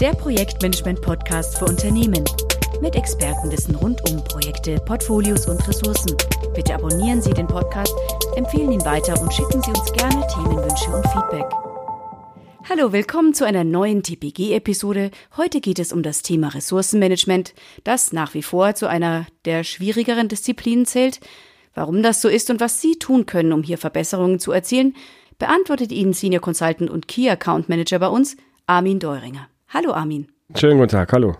der Projektmanagement-Podcast für Unternehmen. Mit Expertenwissen rund um Projekte, Portfolios und Ressourcen. Bitte abonnieren Sie den Podcast, empfehlen ihn weiter und schicken Sie uns gerne Themenwünsche und Feedback. Hallo, willkommen zu einer neuen TPG-Episode. Heute geht es um das Thema Ressourcenmanagement, das nach wie vor zu einer der schwierigeren Disziplinen zählt. Warum das so ist und was Sie tun können, um hier Verbesserungen zu erzielen, beantwortet Ihnen Senior Consultant und Key Account Manager bei uns, Armin Deuringer. Hallo Armin. Schönen guten Tag, hallo.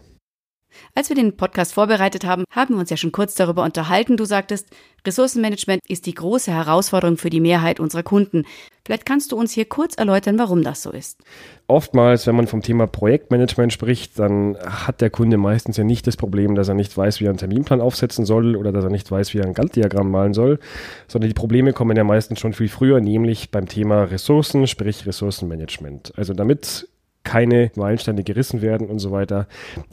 Als wir den Podcast vorbereitet haben, haben wir uns ja schon kurz darüber unterhalten. Du sagtest, Ressourcenmanagement ist die große Herausforderung für die Mehrheit unserer Kunden. Vielleicht kannst du uns hier kurz erläutern, warum das so ist. Oftmals, wenn man vom Thema Projektmanagement spricht, dann hat der Kunde meistens ja nicht das Problem, dass er nicht weiß, wie er einen Terminplan aufsetzen soll oder dass er nicht weiß, wie er ein Gantt-Diagramm malen soll, sondern die Probleme kommen ja meistens schon viel früher, nämlich beim Thema Ressourcen, sprich Ressourcenmanagement. Also damit keine Meilensteine gerissen werden und so weiter,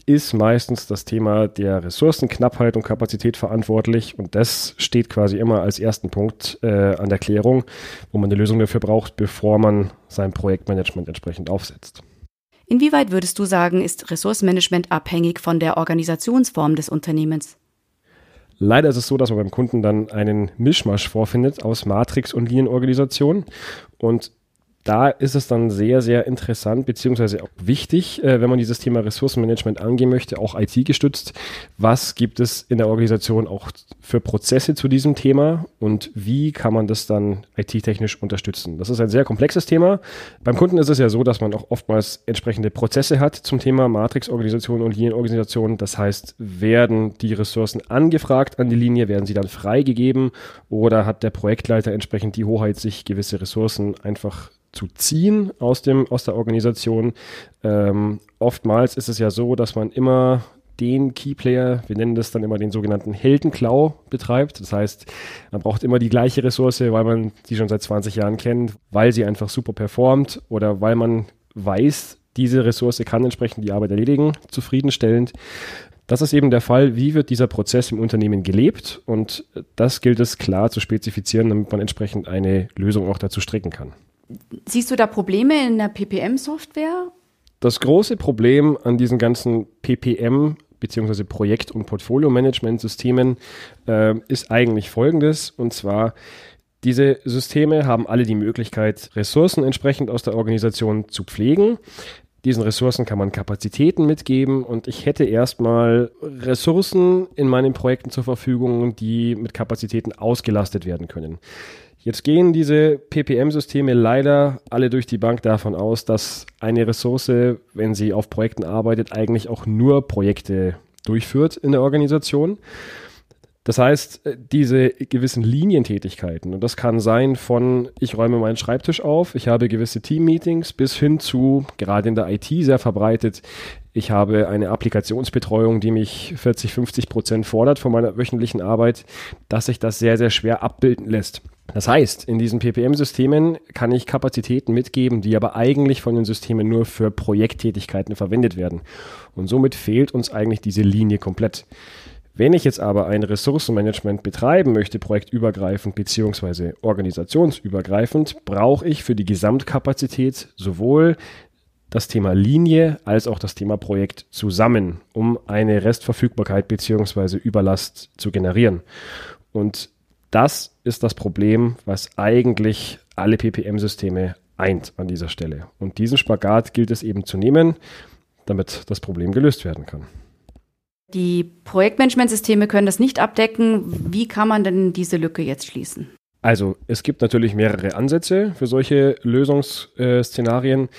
ist meistens das Thema der Ressourcenknappheit und Kapazität verantwortlich. Und das steht quasi immer als ersten Punkt äh, an der Klärung, wo man eine Lösung dafür braucht, bevor man sein Projektmanagement entsprechend aufsetzt. Inwieweit würdest du sagen, ist Ressourcenmanagement abhängig von der Organisationsform des Unternehmens? Leider ist es so, dass man beim Kunden dann einen Mischmasch vorfindet aus Matrix- und Linienorganisation. Und da ist es dann sehr, sehr interessant, beziehungsweise auch wichtig, äh, wenn man dieses Thema Ressourcenmanagement angehen möchte, auch IT-gestützt. Was gibt es in der Organisation auch für Prozesse zu diesem Thema und wie kann man das dann IT-technisch unterstützen? Das ist ein sehr komplexes Thema. Beim Kunden ist es ja so, dass man auch oftmals entsprechende Prozesse hat zum Thema Matrix-Organisation und Linienorganisation. Das heißt, werden die Ressourcen angefragt an die Linie, werden sie dann freigegeben oder hat der Projektleiter entsprechend die Hoheit, sich gewisse Ressourcen einfach zu ziehen aus, dem, aus der Organisation. Ähm, oftmals ist es ja so, dass man immer den Keyplayer, wir nennen das dann immer den sogenannten Heldenklau betreibt. Das heißt, man braucht immer die gleiche Ressource, weil man die schon seit 20 Jahren kennt, weil sie einfach super performt oder weil man weiß, diese Ressource kann entsprechend die Arbeit erledigen, zufriedenstellend. Das ist eben der Fall, wie wird dieser Prozess im Unternehmen gelebt und das gilt es klar zu spezifizieren, damit man entsprechend eine Lösung auch dazu stricken kann. Siehst du da Probleme in der PPM-Software? Das große Problem an diesen ganzen PPM bzw. Projekt- und Portfolio-Management-Systemen äh, ist eigentlich folgendes, und zwar diese Systeme haben alle die Möglichkeit, Ressourcen entsprechend aus der Organisation zu pflegen. Diesen Ressourcen kann man Kapazitäten mitgeben und ich hätte erstmal Ressourcen in meinen Projekten zur Verfügung, die mit Kapazitäten ausgelastet werden können. Jetzt gehen diese PPM-Systeme leider alle durch die Bank davon aus, dass eine Ressource, wenn sie auf Projekten arbeitet, eigentlich auch nur Projekte durchführt in der Organisation. Das heißt, äh, diese gewissen Linientätigkeiten, und das kann sein von, ich räume meinen Schreibtisch auf, ich habe gewisse Team-Meetings, bis hin zu, gerade in der IT sehr verbreitet, ich habe eine Applikationsbetreuung, die mich 40, 50 Prozent fordert von meiner wöchentlichen Arbeit, dass sich das sehr, sehr schwer abbilden lässt. Das heißt, in diesen PPM-Systemen kann ich Kapazitäten mitgeben, die aber eigentlich von den Systemen nur für Projekttätigkeiten verwendet werden. Und somit fehlt uns eigentlich diese Linie komplett. Wenn ich jetzt aber ein Ressourcenmanagement betreiben möchte, projektübergreifend bzw. organisationsübergreifend, brauche ich für die Gesamtkapazität sowohl das Thema Linie als auch das Thema Projekt zusammen, um eine Restverfügbarkeit bzw. Überlast zu generieren. Und das ist das Problem, was eigentlich alle PPM-Systeme eint an dieser Stelle. Und diesen Spagat gilt es eben zu nehmen, damit das Problem gelöst werden kann. Die Projektmanagementsysteme können das nicht abdecken. Wie kann man denn diese Lücke jetzt schließen? Also es gibt natürlich mehrere Ansätze für solche Lösungsszenarien.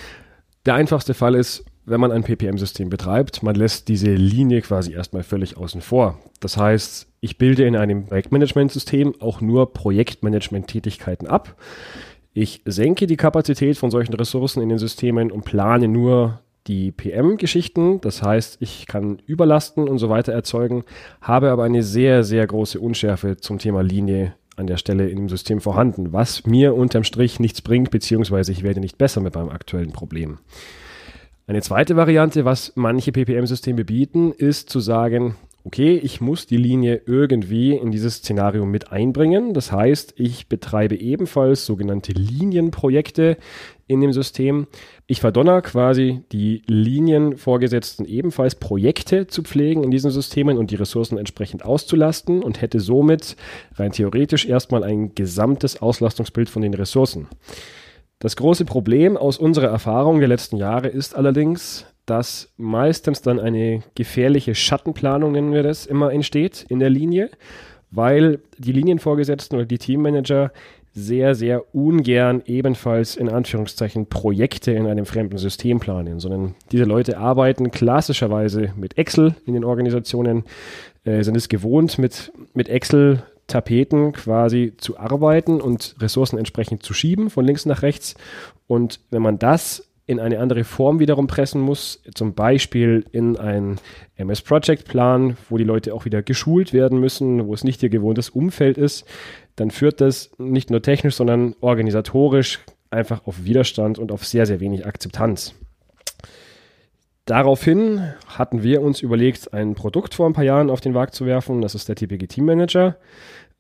Der einfachste Fall ist, wenn man ein PPM-System betreibt, man lässt diese Linie quasi erstmal völlig außen vor. Das heißt, ich bilde in einem Projektmanagementsystem auch nur Projektmanagement-Tätigkeiten ab. Ich senke die Kapazität von solchen Ressourcen in den Systemen und plane nur die PM-Geschichten. Das heißt, ich kann Überlasten und so weiter erzeugen, habe aber eine sehr, sehr große Unschärfe zum Thema Linie an der Stelle in dem System vorhanden, was mir unterm Strich nichts bringt, beziehungsweise ich werde nicht besser mit meinem aktuellen Problem. Eine zweite Variante, was manche PPM-Systeme bieten, ist zu sagen, okay, ich muss die Linie irgendwie in dieses Szenario mit einbringen. Das heißt, ich betreibe ebenfalls sogenannte Linienprojekte in dem System. Ich verdonner quasi die Linienvorgesetzten ebenfalls Projekte zu pflegen in diesen Systemen und die Ressourcen entsprechend auszulasten und hätte somit rein theoretisch erstmal ein gesamtes Auslastungsbild von den Ressourcen. Das große Problem aus unserer Erfahrung der letzten Jahre ist allerdings, dass meistens dann eine gefährliche Schattenplanung, nennen wir das, immer entsteht in der Linie, weil die Linienvorgesetzten oder die Teammanager sehr, sehr ungern ebenfalls in Anführungszeichen Projekte in einem fremden System planen, sondern diese Leute arbeiten klassischerweise mit Excel in den Organisationen, äh, sind es gewohnt, mit, mit Excel Tapeten quasi zu arbeiten und Ressourcen entsprechend zu schieben von links nach rechts. Und wenn man das in eine andere Form wiederum pressen muss, zum Beispiel in einen MS Project Plan, wo die Leute auch wieder geschult werden müssen, wo es nicht ihr gewohntes Umfeld ist, dann führt das nicht nur technisch, sondern organisatorisch einfach auf Widerstand und auf sehr, sehr wenig Akzeptanz. Daraufhin hatten wir uns überlegt, ein Produkt vor ein paar Jahren auf den Markt zu werfen. Das ist der TPG Team Manager.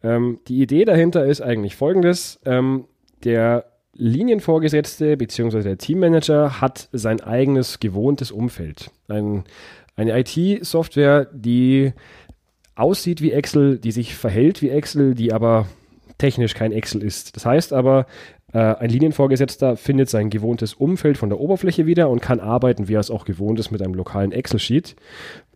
Ähm, die Idee dahinter ist eigentlich folgendes. Ähm, der Linienvorgesetzte bzw. der Teammanager hat sein eigenes gewohntes Umfeld. Ein, eine IT-Software, die aussieht wie Excel, die sich verhält wie Excel, die aber technisch kein Excel ist. Das heißt aber, äh, ein Linienvorgesetzter findet sein gewohntes Umfeld von der Oberfläche wieder und kann arbeiten, wie er es auch gewohnt ist mit einem lokalen Excel-Sheet,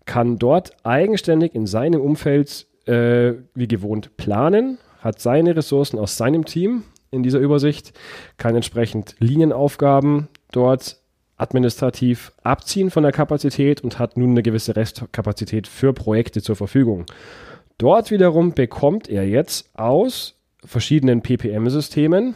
kann dort eigenständig in seinem Umfeld äh, wie gewohnt planen, hat seine Ressourcen aus seinem Team in dieser Übersicht, kann entsprechend Linienaufgaben dort administrativ abziehen von der Kapazität und hat nun eine gewisse Restkapazität für Projekte zur Verfügung. Dort wiederum bekommt er jetzt aus verschiedenen PPM-Systemen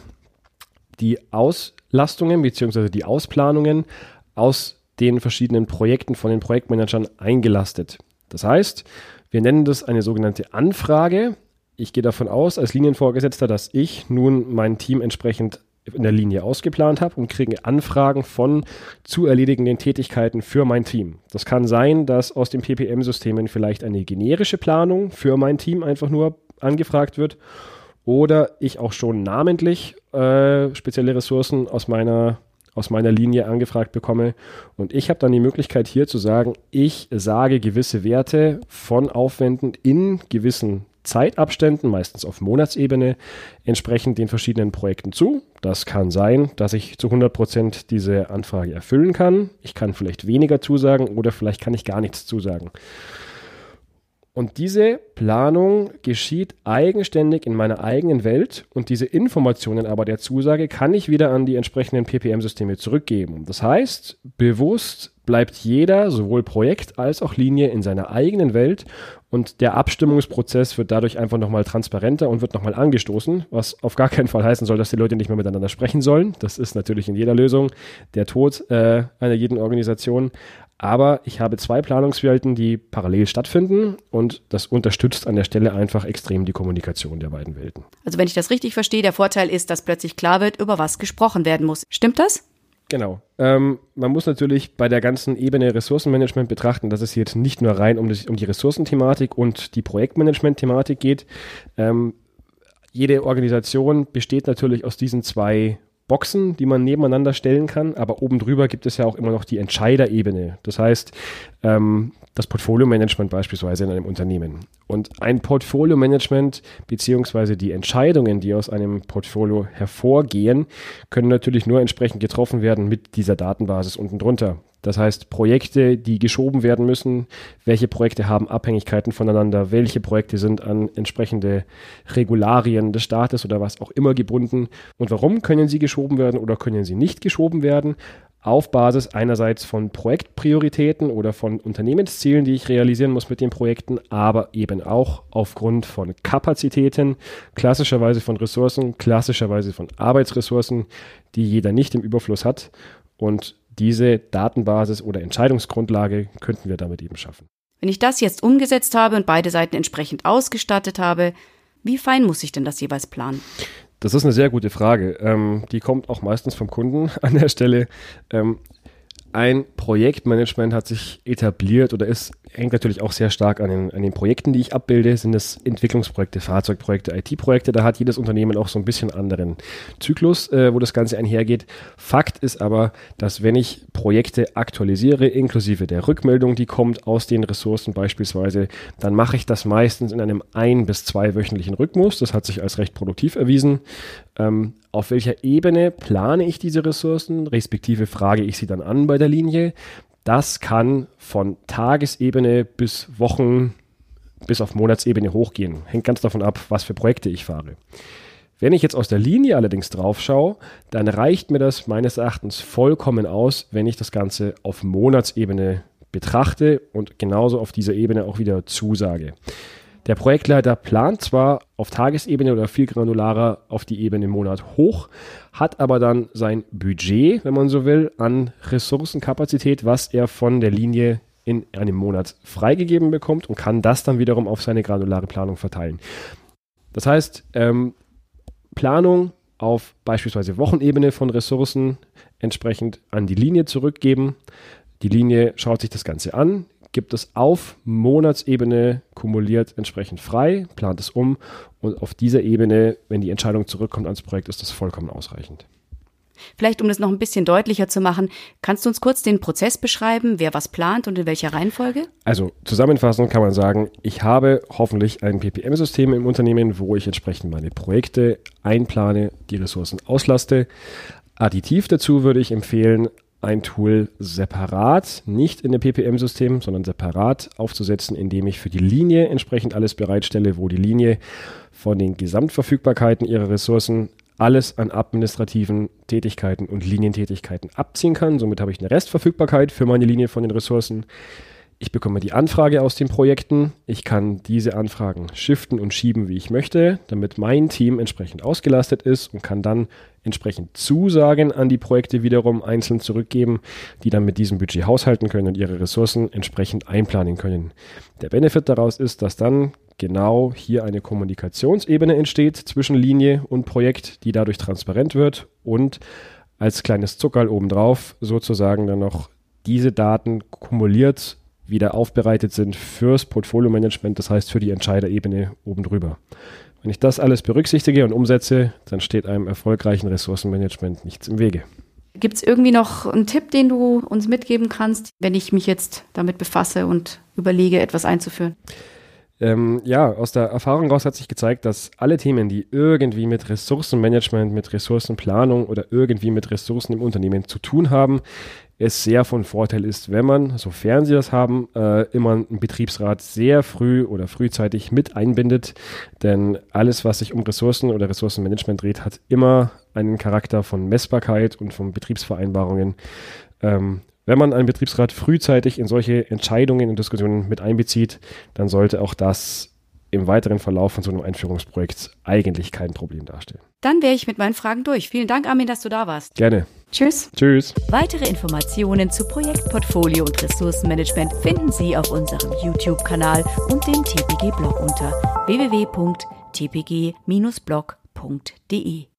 die Auslastungen bzw. die Ausplanungen aus den verschiedenen Projekten von den Projektmanagern eingelastet. Das heißt, wir nennen das eine sogenannte Anfrage ich gehe davon aus, als Linienvorgesetzter, dass ich nun mein Team entsprechend in der Linie ausgeplant habe und kriege Anfragen von zu erledigenden Tätigkeiten für mein Team. Das kann sein, dass aus den PPM-Systemen vielleicht eine generische Planung für mein Team einfach nur angefragt wird oder ich auch schon namentlich äh, spezielle Ressourcen aus meiner aus meiner Linie angefragt bekomme. Und ich habe dann die Möglichkeit hier zu sagen, ich sage gewisse Werte von Aufwänden in gewissen Zeitabständen, meistens auf Monatsebene, entsprechend den verschiedenen Projekten zu. Das kann sein, dass ich zu 100 Prozent diese Anfrage erfüllen kann. Ich kann vielleicht weniger zusagen oder vielleicht kann ich gar nichts zusagen. Und diese Planung geschieht eigenständig in meiner eigenen Welt und diese Informationen aber der Zusage kann ich wieder an die entsprechenden PPM-Systeme zurückgeben. Das heißt, bewusst bleibt jeder, sowohl Projekt als auch Linie, in seiner eigenen Welt und der Abstimmungsprozess wird dadurch einfach nochmal transparenter und wird nochmal angestoßen, was auf gar keinen Fall heißen soll, dass die Leute nicht mehr miteinander sprechen sollen. Das ist natürlich in jeder Lösung der Tod äh, einer jeden Organisation. Aber ich habe zwei Planungswelten, die parallel stattfinden und das unterstützt an der Stelle einfach extrem die Kommunikation der beiden Welten. Also wenn ich das richtig verstehe, der Vorteil ist, dass plötzlich klar wird, über was gesprochen werden muss. Stimmt das? Genau. Ähm, man muss natürlich bei der ganzen Ebene Ressourcenmanagement betrachten, dass es jetzt nicht nur rein um, das, um die Ressourcenthematik und die Projektmanagement-Thematik geht. Ähm, jede Organisation besteht natürlich aus diesen zwei Boxen, die man nebeneinander stellen kann, aber oben drüber gibt es ja auch immer noch die Entscheiderebene. Das heißt, ähm, das Portfolio-Management beispielsweise in einem Unternehmen. Und ein Portfolio-Management beziehungsweise die Entscheidungen, die aus einem Portfolio hervorgehen, können natürlich nur entsprechend getroffen werden mit dieser Datenbasis unten drunter. Das heißt, Projekte, die geschoben werden müssen, welche Projekte haben Abhängigkeiten voneinander, welche Projekte sind an entsprechende Regularien des Staates oder was auch immer gebunden und warum können sie geschoben werden oder können sie nicht geschoben werden auf Basis einerseits von Projektprioritäten oder von Unternehmenszielen, die ich realisieren muss mit den Projekten, aber eben auch aufgrund von Kapazitäten, klassischerweise von Ressourcen, klassischerweise von Arbeitsressourcen, die jeder nicht im Überfluss hat. Und diese Datenbasis oder Entscheidungsgrundlage könnten wir damit eben schaffen. Wenn ich das jetzt umgesetzt habe und beide Seiten entsprechend ausgestattet habe, wie fein muss ich denn das jeweils planen? Das ist eine sehr gute Frage. Ähm, die kommt auch meistens vom Kunden an der Stelle. Ähm, ein Projektmanagement hat sich etabliert oder ist, hängt natürlich auch sehr stark an den, an den Projekten, die ich abbilde. Sind es Entwicklungsprojekte, Fahrzeugprojekte, IT-Projekte? Da hat jedes Unternehmen auch so ein bisschen anderen Zyklus, äh, wo das Ganze einhergeht. Fakt ist aber, dass wenn ich Projekte aktualisiere, inklusive der Rückmeldung, die kommt aus den Ressourcen beispielsweise, dann mache ich das meistens in einem ein- bis zweiwöchentlichen Rhythmus. Das hat sich als recht produktiv erwiesen. Ähm, auf welcher Ebene plane ich diese Ressourcen, respektive frage ich sie dann an bei der Linie. Das kann von Tagesebene bis Wochen bis auf Monatsebene hochgehen. Hängt ganz davon ab, was für Projekte ich fahre. Wenn ich jetzt aus der Linie allerdings drauf schaue, dann reicht mir das meines Erachtens vollkommen aus, wenn ich das Ganze auf Monatsebene betrachte und genauso auf dieser Ebene auch wieder zusage. Der Projektleiter plant zwar auf Tagesebene oder viel granularer auf die Ebene im Monat hoch, hat aber dann sein Budget, wenn man so will, an Ressourcenkapazität, was er von der Linie in einem Monat freigegeben bekommt und kann das dann wiederum auf seine granulare Planung verteilen. Das heißt, ähm, Planung auf beispielsweise Wochenebene von Ressourcen entsprechend an die Linie zurückgeben. Die Linie schaut sich das Ganze an, gibt es auf Monatsebene kumuliert entsprechend frei, plant es um und auf dieser Ebene, wenn die Entscheidung zurückkommt ans Projekt, ist das vollkommen ausreichend. Vielleicht, um das noch ein bisschen deutlicher zu machen, kannst du uns kurz den Prozess beschreiben, wer was plant und in welcher Reihenfolge? Also zusammenfassend kann man sagen, ich habe hoffentlich ein PPM-System im Unternehmen, wo ich entsprechend meine Projekte einplane, die Ressourcen auslaste. Additiv dazu würde ich empfehlen, ein Tool separat, nicht in dem PPM-System, sondern separat aufzusetzen, indem ich für die Linie entsprechend alles bereitstelle, wo die Linie von den Gesamtverfügbarkeiten ihrer Ressourcen alles an administrativen Tätigkeiten und Linientätigkeiten abziehen kann. Somit habe ich eine Restverfügbarkeit für meine Linie von den Ressourcen. Ich bekomme die Anfrage aus den Projekten. Ich kann diese Anfragen shiften und schieben, wie ich möchte, damit mein Team entsprechend ausgelastet ist und kann dann entsprechend Zusagen an die Projekte wiederum einzeln zurückgeben, die dann mit diesem Budget haushalten können und ihre Ressourcen entsprechend einplanen können. Der Benefit daraus ist, dass dann genau hier eine Kommunikationsebene entsteht zwischen Linie und Projekt, die dadurch transparent wird und als kleines Zuckerl obendrauf sozusagen dann noch diese Daten kumuliert wieder aufbereitet sind fürs Portfolio-Management, das heißt für die Entscheiderebene oben drüber. Wenn ich das alles berücksichtige und umsetze, dann steht einem erfolgreichen Ressourcenmanagement nichts im Wege. Gibt es irgendwie noch einen Tipp, den du uns mitgeben kannst, wenn ich mich jetzt damit befasse und überlege, etwas einzuführen? Ähm, ja, aus der Erfahrung raus hat sich gezeigt, dass alle Themen, die irgendwie mit Ressourcenmanagement, mit Ressourcenplanung oder irgendwie mit Ressourcen im Unternehmen zu tun haben, es sehr von Vorteil ist, wenn man, sofern Sie das haben, äh, immer einen Betriebsrat sehr früh oder frühzeitig mit einbindet. Denn alles, was sich um Ressourcen oder Ressourcenmanagement dreht, hat immer einen Charakter von Messbarkeit und von Betriebsvereinbarungen. Ähm, wenn man einen Betriebsrat frühzeitig in solche Entscheidungen und Diskussionen mit einbezieht, dann sollte auch das im weiteren Verlauf von so einem Einführungsprojekt eigentlich kein Problem darstellen. Dann wäre ich mit meinen Fragen durch. Vielen Dank, Armin, dass du da warst. Gerne. Tschüss. Tschüss. Weitere Informationen zu Projektportfolio und Ressourcenmanagement finden Sie auf unserem YouTube-Kanal und dem TPG-Blog unter www.tpg-blog.de.